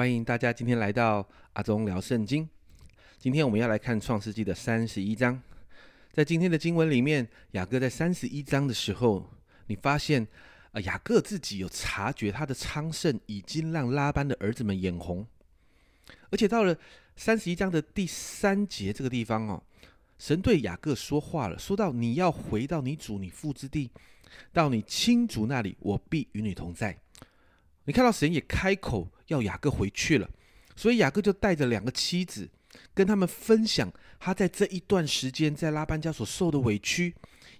欢迎大家今天来到阿忠聊圣经。今天我们要来看创世纪的三十一章。在今天的经文里面，雅各在三十一章的时候，你发现啊，雅各自己有察觉他的昌盛已经让拉班的儿子们眼红，而且到了三十一章的第三节这个地方哦，神对雅各说话了，说到你要回到你主你父之地，到你亲族那里，我必与你同在。你看到神也开口要雅各回去了，所以雅各就带着两个妻子，跟他们分享他在这一段时间在拉班家所受的委屈，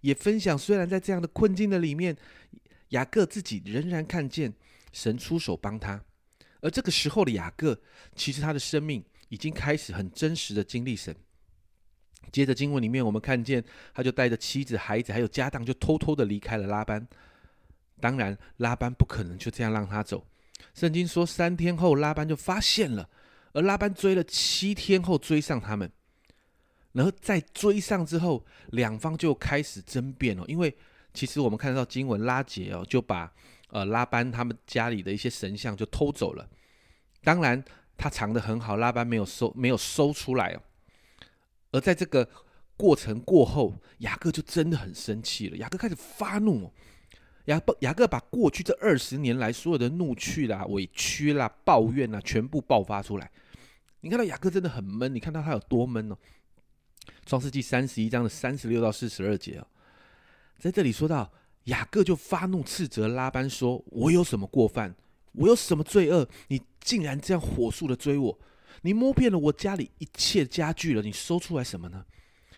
也分享虽然在这样的困境的里面，雅各自己仍然看见神出手帮他。而这个时候的雅各，其实他的生命已经开始很真实的经历神。接着经文里面，我们看见他就带着妻子、孩子还有家当，就偷偷的离开了拉班。当然，拉班不可能就这样让他走。圣经说，三天后拉班就发现了，而拉班追了七天后追上他们，然后在追上之后，两方就开始争辩了。因为其实我们看到经文，拉结哦就把呃拉班他们家里的一些神像就偷走了。当然，他藏得很好，拉班没有收，没有收出来哦。而在这个过程过后，雅各就真的很生气了，雅各开始发怒。哦雅雅各把过去这二十年来所有的怒气啦、委屈啦、抱怨啦，全部爆发出来。你看到雅各真的很闷，你看到他有多闷哦。创世纪三十一章的三十六到四十二节哦，在这里说到雅各就发怒斥责拉班说：“我有什么过犯？我有什么罪恶？你竟然这样火速的追我？你摸遍了我家里一切家具了，你搜出来什么呢？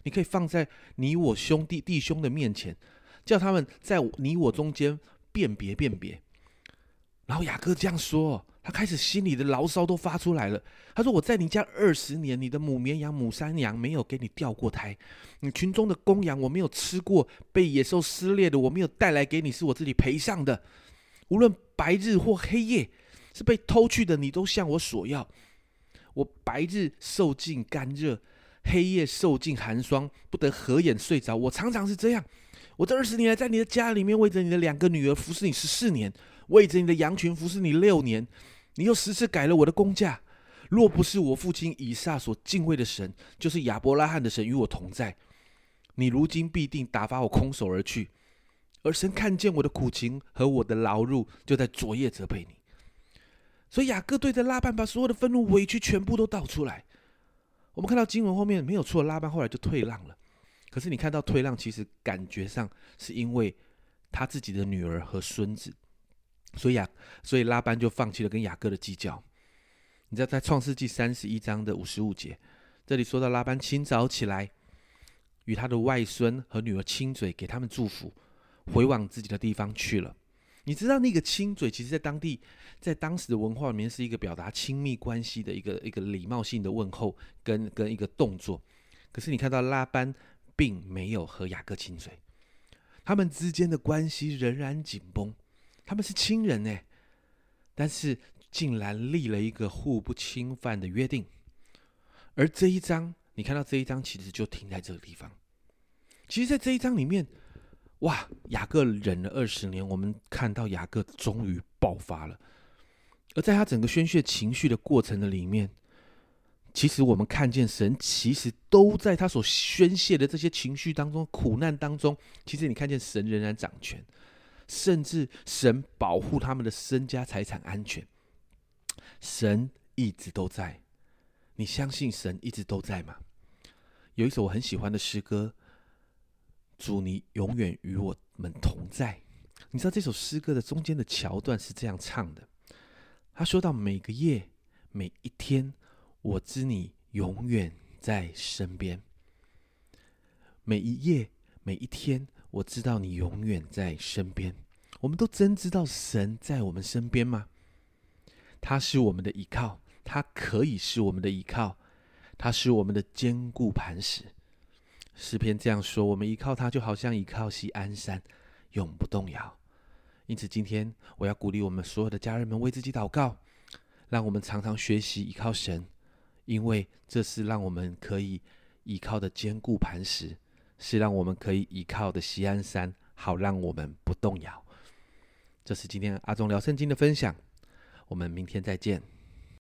你可以放在你我兄弟弟兄的面前。”叫他们在你我中间辨别辨别，然后雅各这样说，他开始心里的牢骚都发出来了。他说：“我在你家二十年，你的母绵羊、母山羊没有给你掉过胎，你群中的公羊我没有吃过，被野兽撕裂的我没有带来给你，是我自己赔上的。无论白日或黑夜，是被偷去的，你都向我索要。我白日受尽干热，黑夜受尽寒霜，不得合眼睡着。我常常是这样。”我这二十年来，在你的家里面，为着你的两个女儿服侍你十四年，为着你的羊群服侍你六年，你又十次改了我的工价。若不是我父亲以撒所敬畏的神，就是亚伯拉罕的神与我同在，你如今必定打发我空手而去。而神看见我的苦情和我的劳碌，就在昨夜责备你。所以雅各对着拉班，把所有的愤怒委屈全部都倒出来。我们看到经文后面没有错，拉班后来就退让了。可是你看到退让，其实感觉上是因为他自己的女儿和孙子，所以啊，所以拉班就放弃了跟雅各的计较。你知道在创世纪三十一章的五十五节，这里说到拉班清早起来，与他的外孙和女儿亲嘴，给他们祝福，回往自己的地方去了。你知道那个亲嘴，其实在当地，在当时的文化里面，是一个表达亲密关系的一个一个礼貌性的问候跟跟一个动作。可是你看到拉班。并没有和雅各亲嘴，他们之间的关系仍然紧绷，他们是亲人呢，但是竟然立了一个互不侵犯的约定。而这一章，你看到这一章其实就停在这个地方。其实，在这一章里面，哇，雅各忍了二十年，我们看到雅各终于爆发了，而在他整个宣泄情绪的过程的里面。其实我们看见神，其实都在他所宣泄的这些情绪当中、苦难当中。其实你看见神仍然掌权，甚至神保护他们的身家财产安全。神一直都在，你相信神一直都在吗？有一首我很喜欢的诗歌，《主你永远与我们同在》。你知道这首诗歌的中间的桥段是这样唱的：他说到每个夜、每一天。我知你永远在身边，每一夜每一天，我知道你永远在身边。我们都真知道神在我们身边吗？他是我们的依靠，他可以是我们的依靠，他是我们的坚固磐石。诗篇这样说：我们依靠他，就好像依靠西安山，永不动摇。因此，今天我要鼓励我们所有的家人们为自己祷告，让我们常常学习依靠神。因为这是让我们可以依靠的坚固磐石，是让我们可以依靠的西安山，好让我们不动摇。这是今天阿忠聊圣经的分享，我们明天再见。